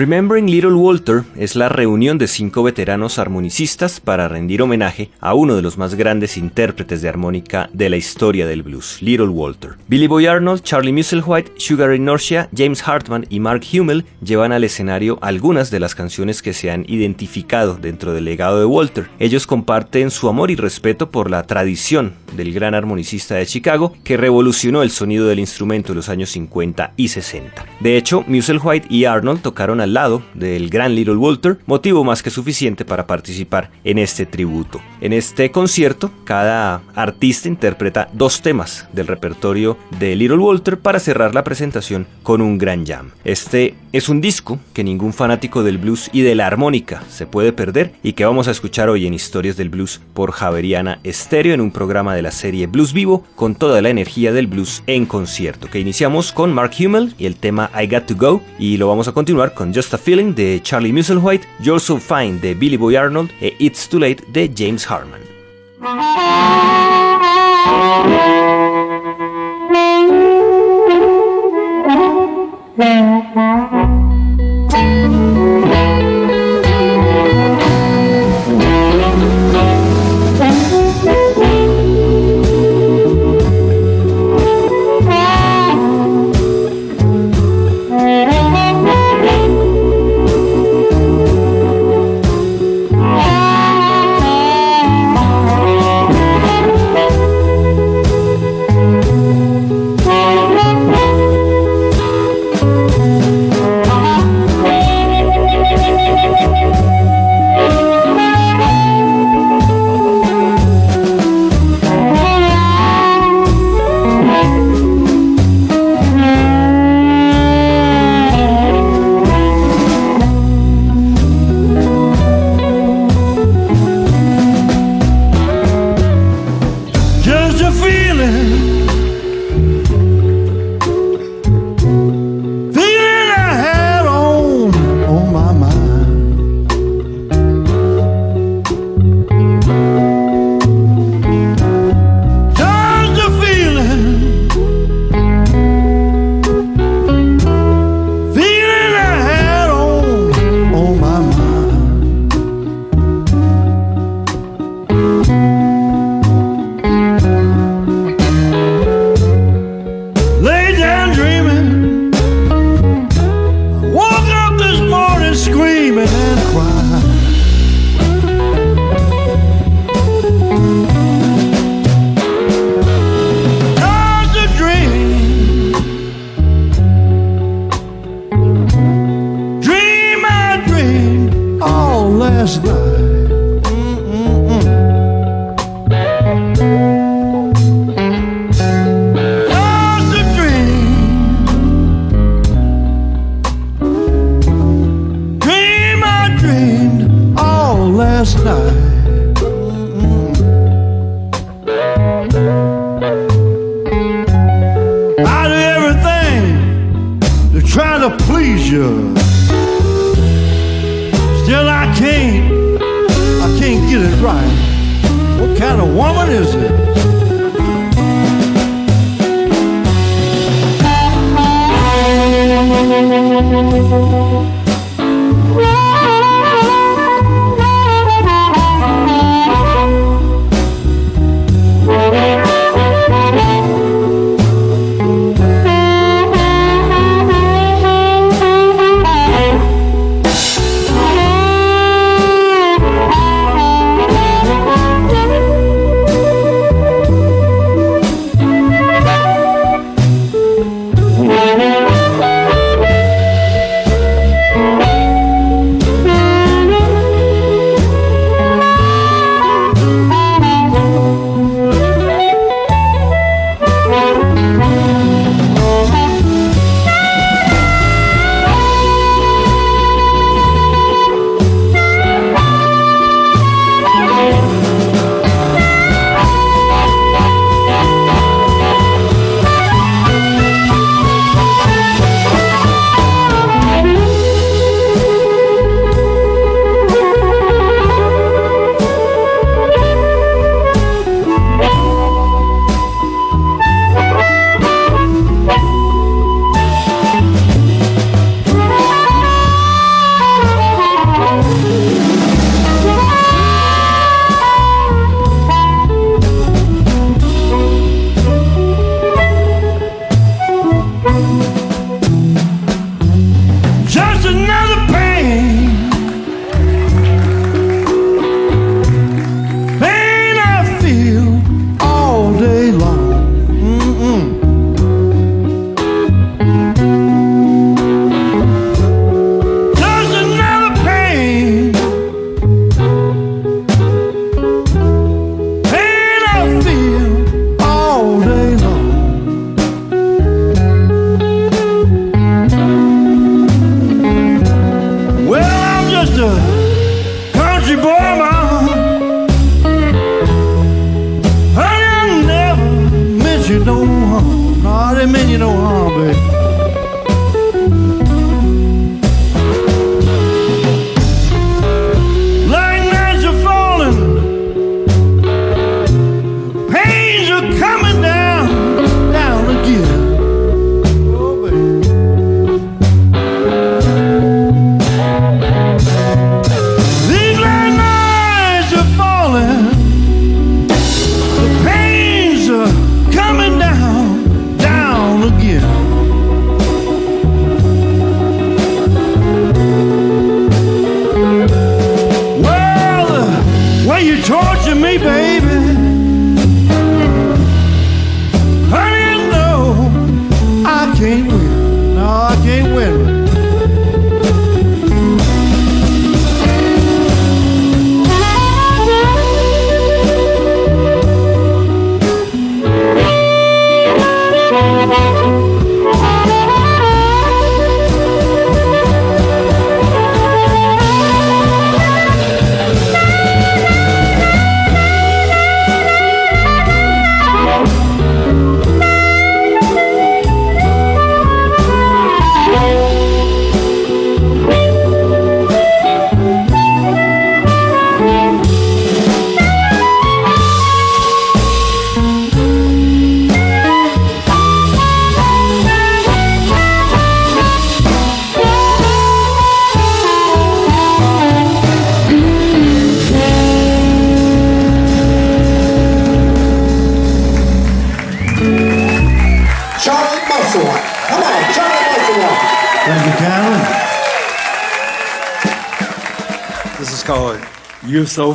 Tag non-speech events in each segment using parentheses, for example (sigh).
Remembering Little Walter es la reunión de cinco veteranos armonicistas para rendir homenaje a uno de los más grandes intérpretes de armónica de la historia del blues, Little Walter. Billy Boy Arnold, Charlie Musselwhite, Sugar Ray Norcia, James Hartman y Mark Hummel llevan al escenario algunas de las canciones que se han identificado dentro del legado de Walter. Ellos comparten su amor y respeto por la tradición del gran armonicista de Chicago que revolucionó el sonido del instrumento en los años 50 y 60. De hecho, Musselwhite y Arnold tocaron al lado del gran Little Walter, motivo más que suficiente para participar en este tributo. En este concierto, cada artista interpreta dos temas del repertorio de Little Walter para cerrar la presentación con un gran jam. Este es un disco que ningún fanático del blues y de la armónica se puede perder y que vamos a escuchar hoy en Historias del Blues por Javeriana Estéreo en un programa de la serie Blues Vivo con toda la energía del blues en concierto que iniciamos con Mark Hummel y el tema I Got to Go y lo vamos a continuar con Just a Feeling de Charlie Musselwhite, You're So Fine de Billy Boy Arnold e It's Too Late de James Harman. (laughs)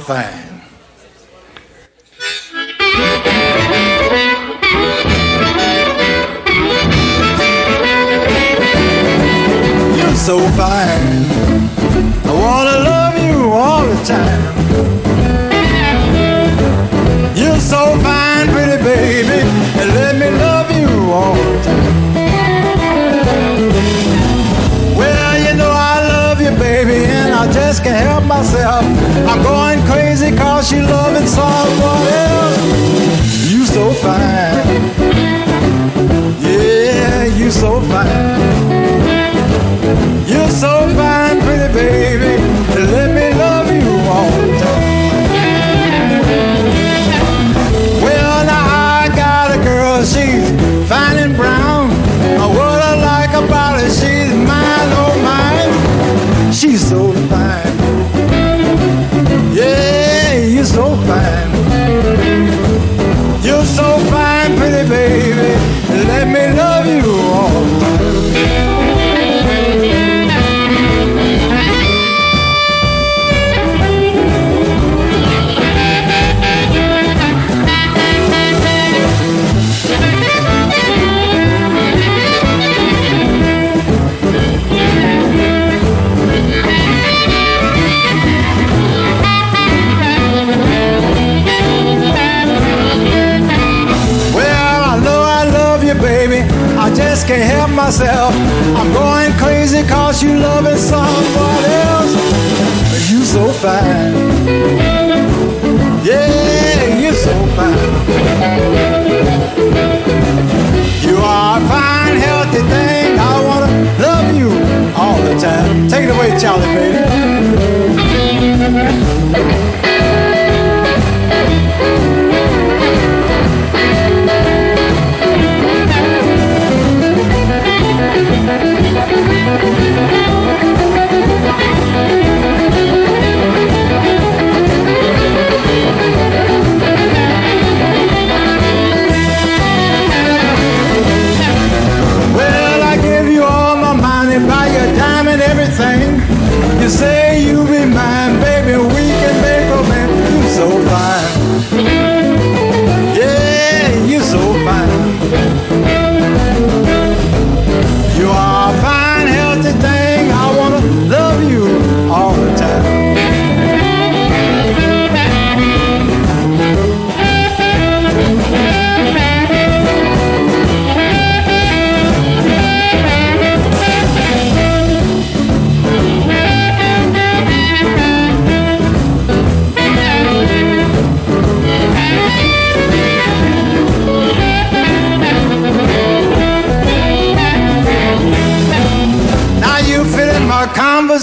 fine.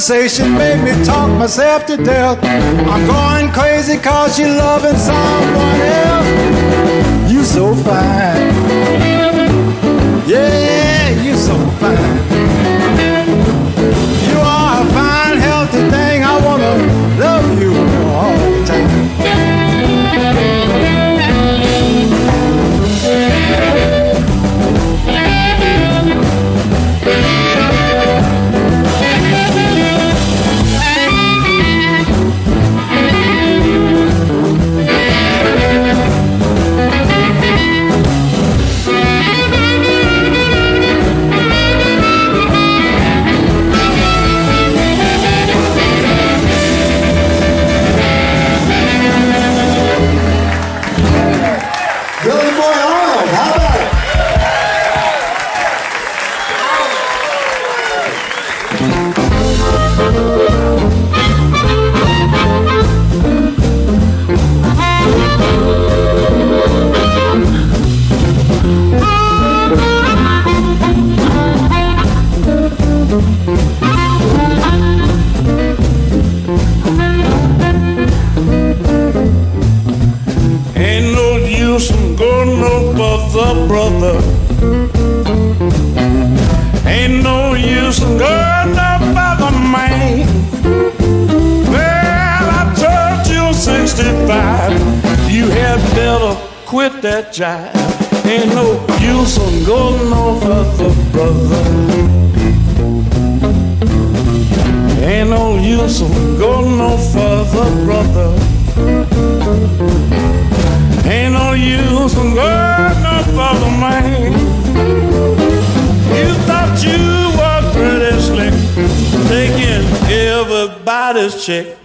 conversation made me talk myself to death. I'm going crazy cause you're loving someone else. You're so fine. jive. Ain't no use on going no further, brother. Ain't no use on going no further, brother. Ain't no use on going no further, man. You thought you were pretty slick, taking everybody's check.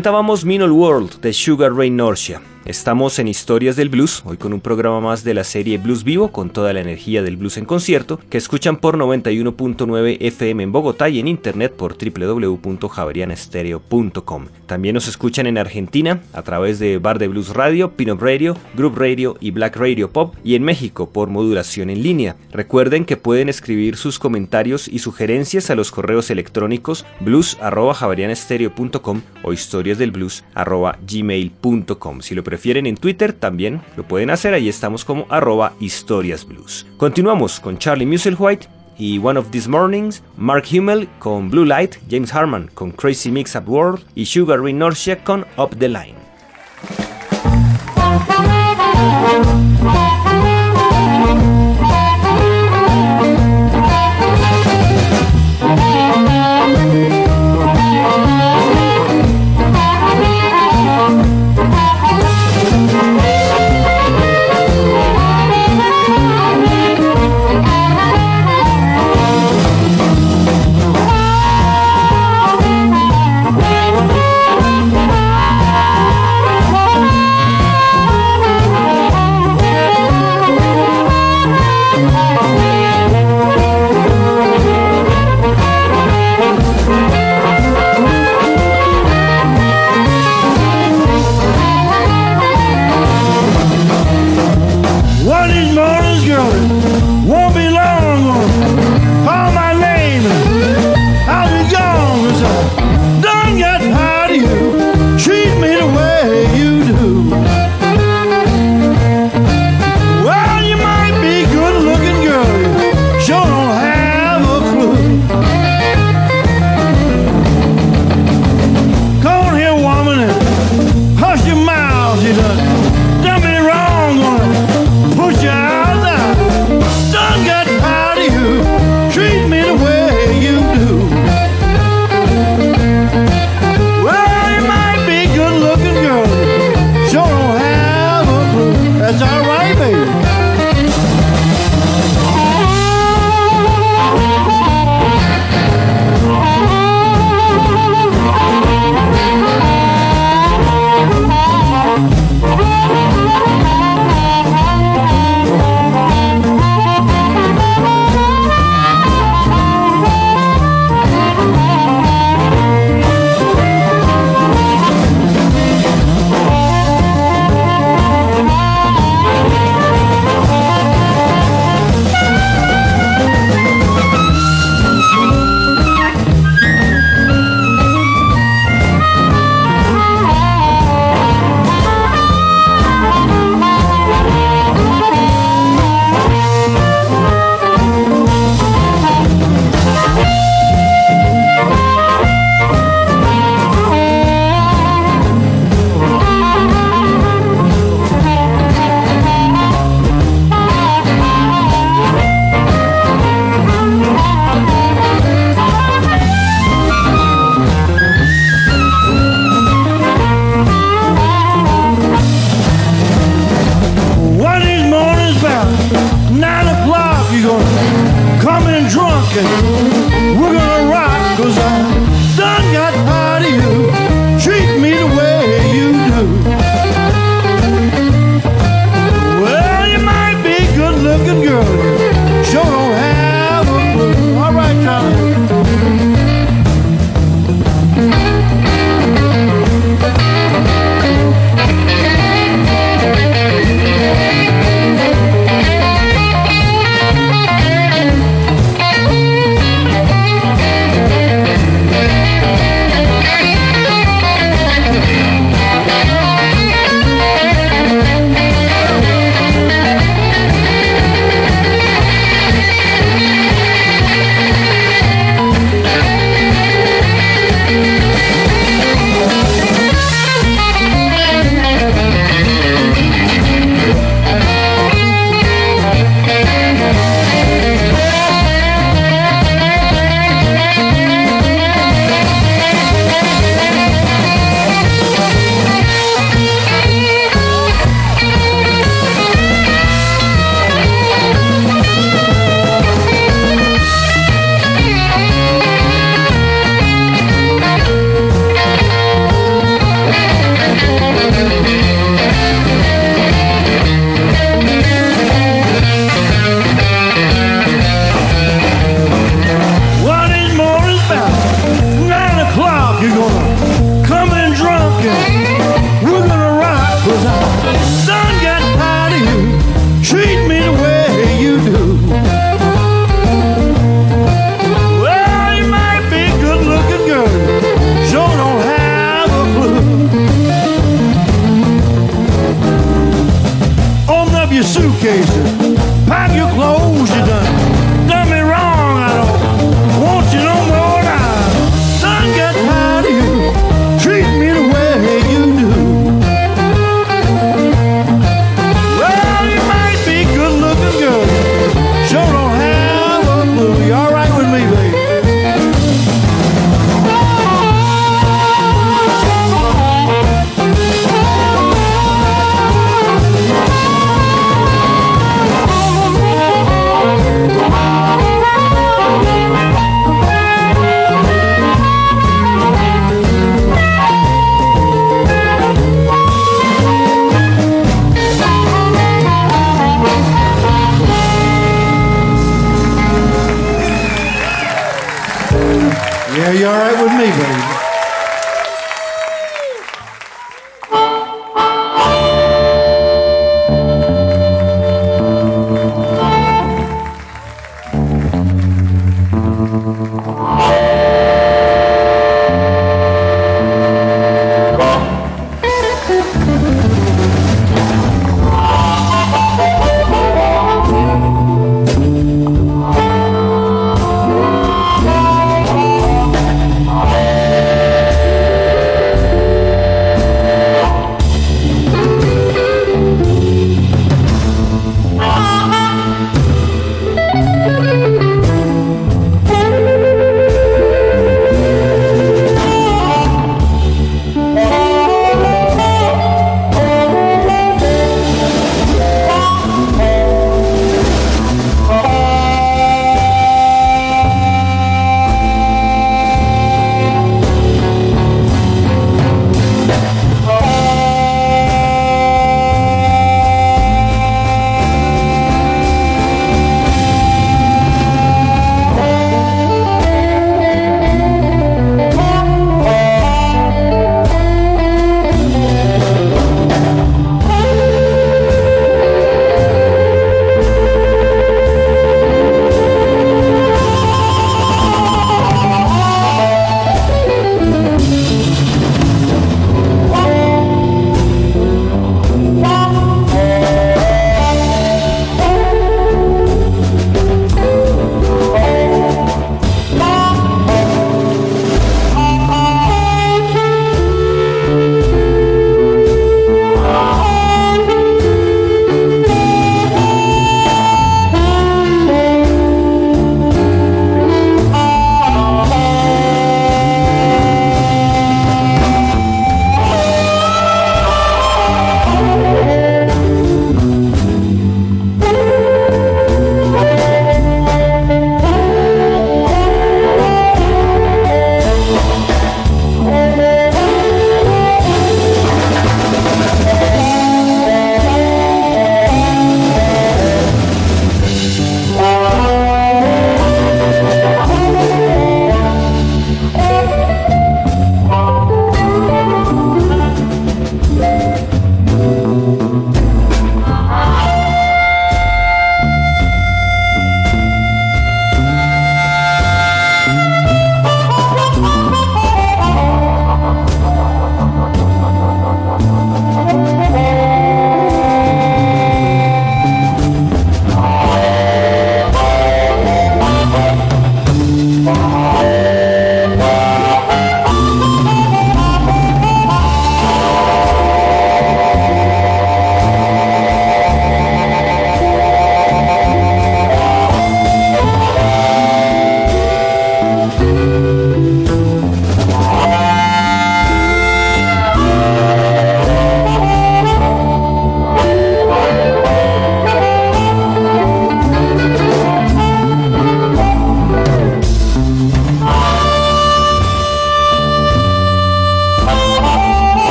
Presentábamos Minol World de Sugar Ray Norcia. Estamos en Historias del Blues, hoy con un programa más de la serie Blues Vivo, con toda la energía del blues en concierto, que escuchan por 91.9 FM en Bogotá y en internet por www.javerianestereo.com. También nos escuchan en Argentina a través de Bar de Blues Radio, Pinop Radio, Group Radio y Black Radio Pop, y en México por modulación en línea. Recuerden que pueden escribir sus comentarios y sugerencias a los correos electrónicos blues.javerianestereo.com o historiasdelblues.gmail.com. Si lo prefieren en Twitter también lo pueden hacer, ahí estamos como arroba historiasblues. Continuamos con Charlie Musselwhite y One of These Mornings, Mark Hummel con Blue Light, James Harman con Crazy Mix Up World y Sugar Ray Norcia con Up the Line.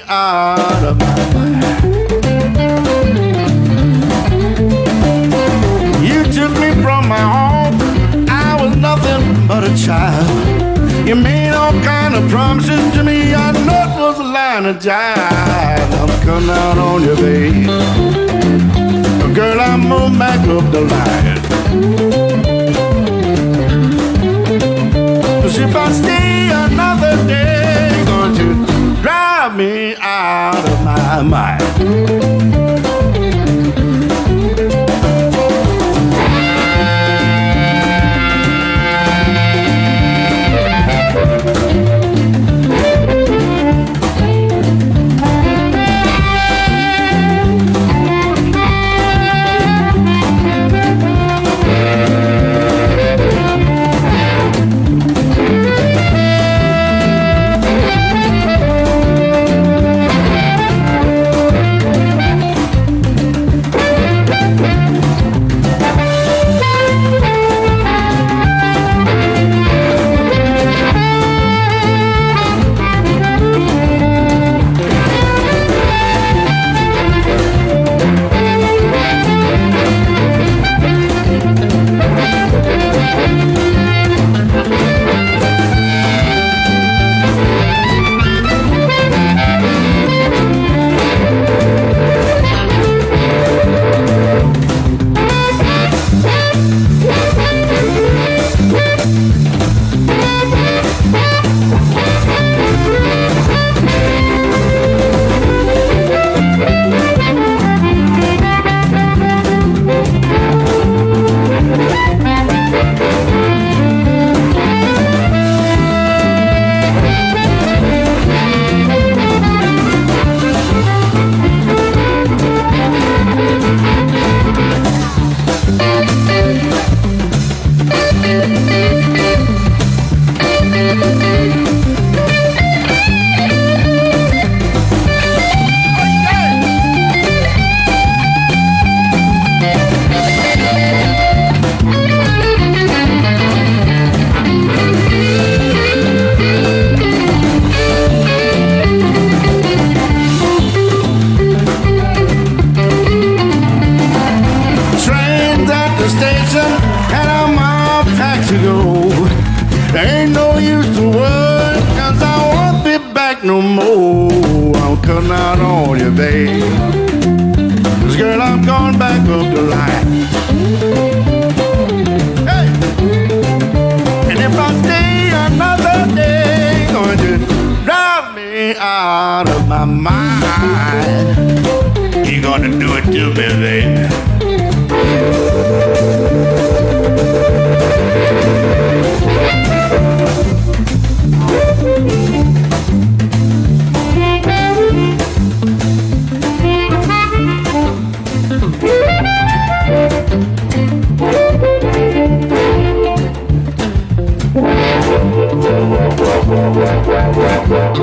out of my mind. You took me from my home. I was nothing but a child. You made all kind of promises to me. I know it was a line of jive. I'm coming out on you, babe. Girl, I'm moving back up the line. Cause if I stay another drive me out of my mind.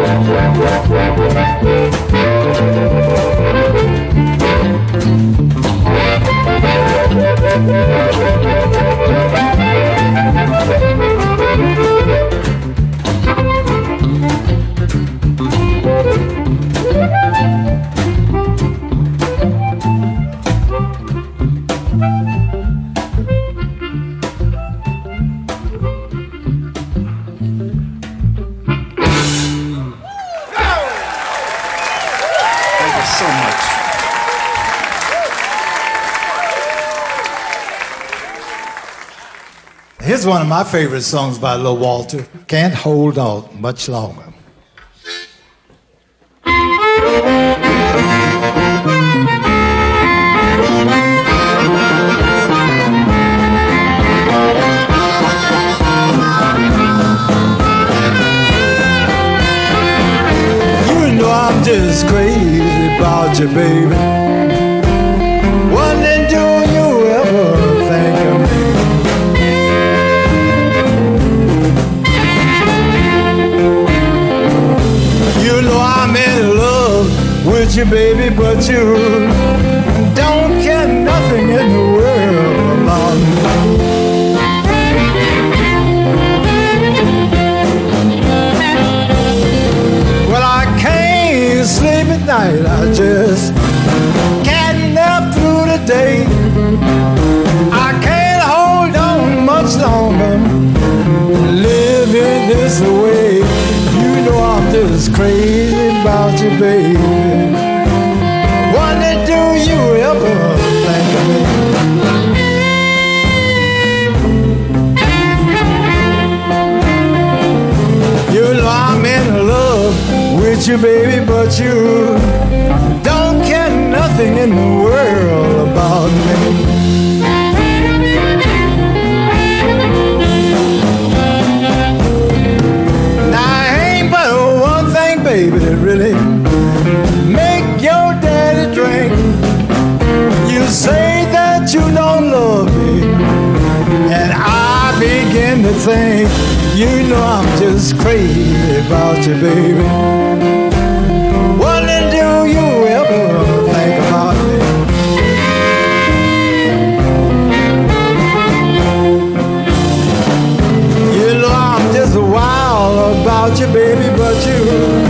Wow, wow, wow. one of my favorite songs by Lil Walter. Can't hold on much longer. you, baby. at you, baby, but you don't care nothing in the world about me. Think, you know I'm just crazy about you, baby. What do you ever think about me? You know I'm just wild about you, baby, but you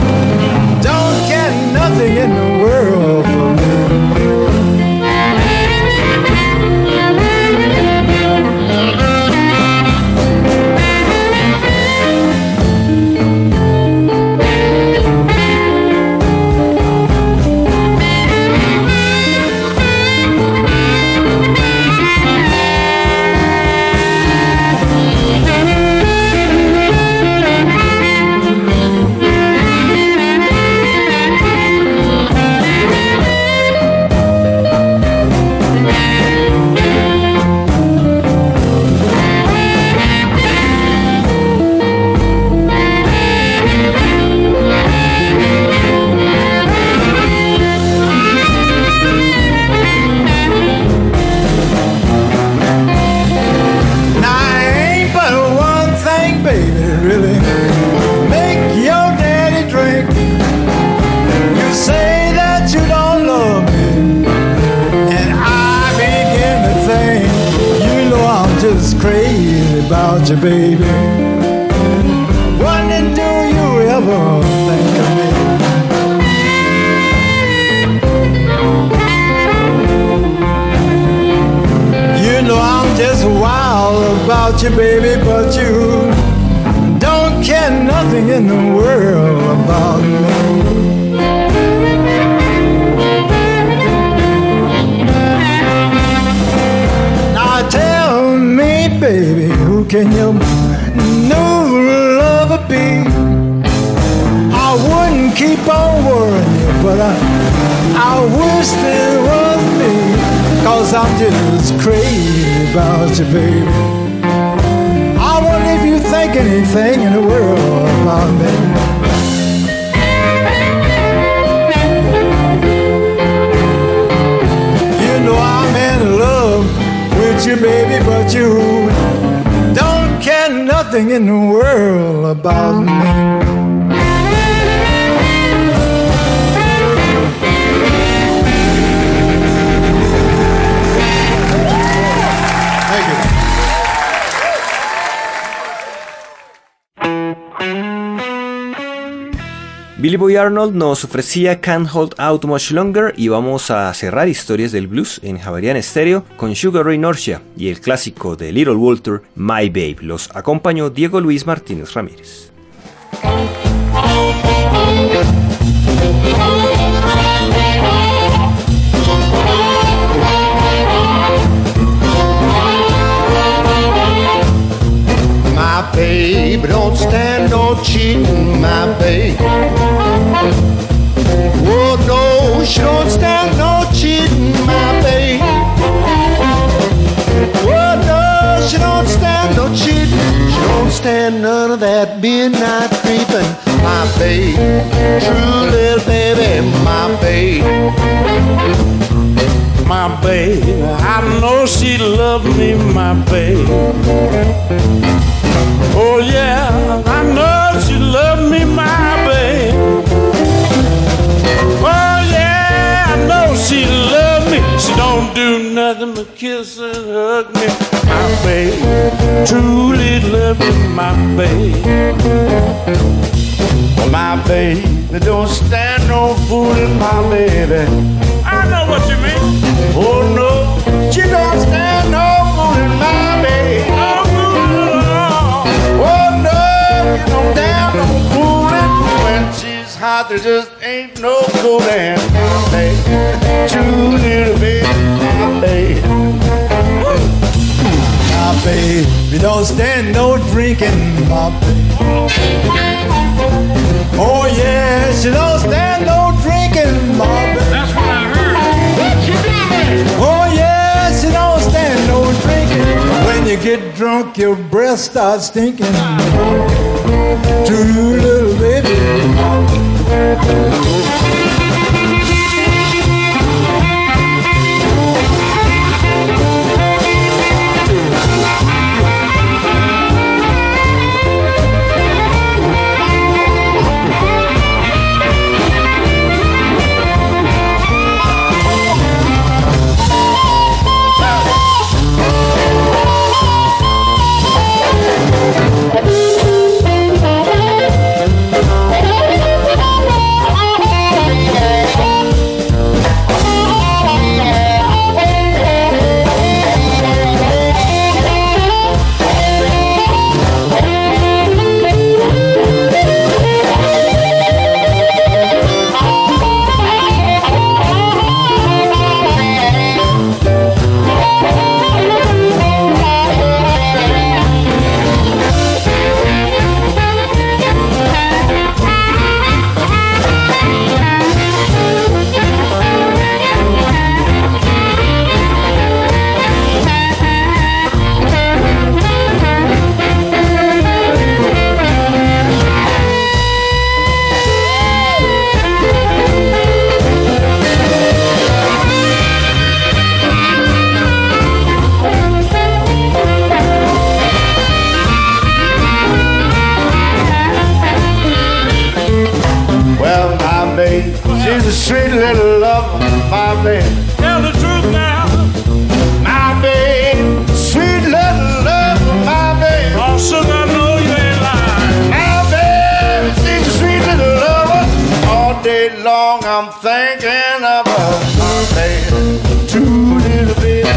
can your new lover be? I wouldn't keep on worrying you, but I, I wish it was me. Cause I'm just crazy about you, baby. I wonder if you think anything in the world about me. You know I'm in love with you, baby, but you nothing in the world about me. Boy Arnold nos ofrecía Can't Hold Out Much Longer y vamos a cerrar historias del blues en Javarian Stereo con Sugar Ray Norcia y el clásico de Little Walter, My Babe. Los acompañó Diego Luis Martínez Ramírez. Babe don't stand no cheating, my babe. Oh no, she don't stand no cheating, my babe. Oh no, she don't stand no cheating. She don't stand none of that midnight creeping, my babe. True little baby, my babe. my babe. I know she loved me, my babe. Oh yeah, I know she loved me, my babe. Oh yeah, I know she loved me. She don't do nothing but kiss and hug me, my babe. Truly love me, my babe. My baby don't stand no fooling, my baby. I know what you mean. Oh no, she don't stand no hot, there just ain't no cooling, my baby. True little my baby. My baby don't stand no drinking, my baby. Oh yeah, she don't stand no drinking, my baby. That's what I heard. Oh yeah, she don't stand no drinking. When you get drunk, your breath starts stinking. Day long I'm thinking of her, my baby. Little baby.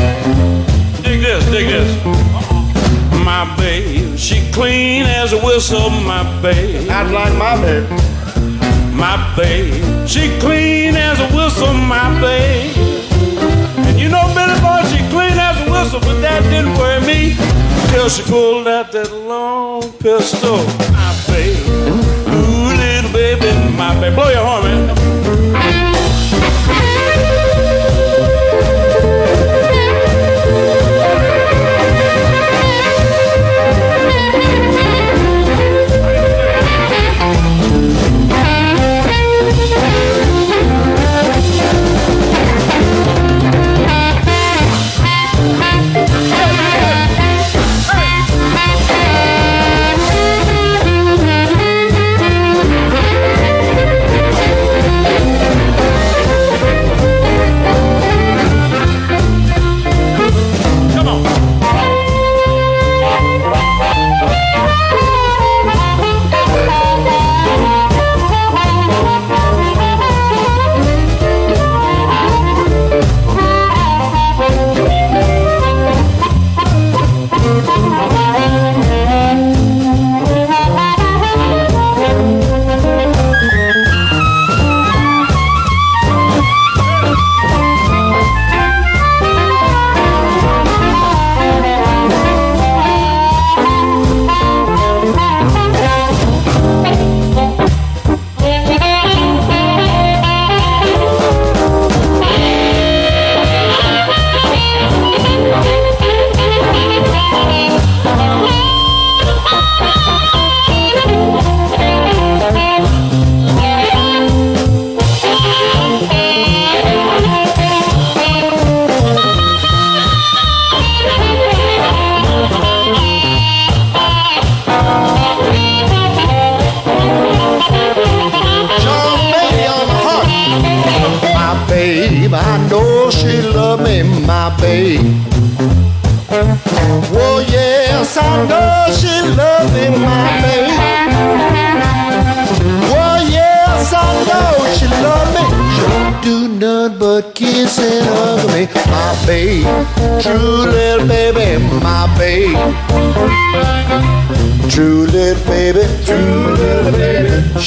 Dig this, dig this. My babe, she clean as a whistle, my babe. Not like my baby. My babe, she clean as a whistle, my babe. And you know, Billy Boy, she clean as a whistle, but that didn't worry me till she pulled out that long pistol, my babe. Baby, my babe. Blow your horn, man.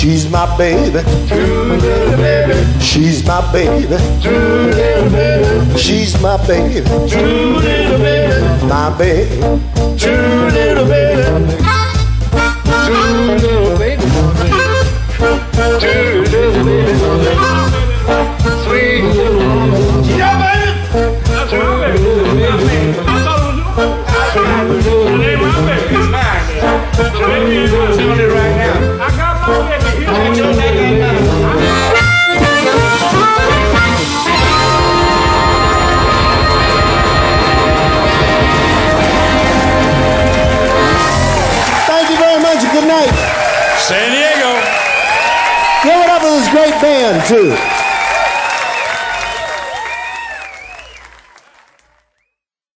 She's my baby, true little baby. She's my baby, true little baby. She's my baby, true little baby. my baby. True little baby. Good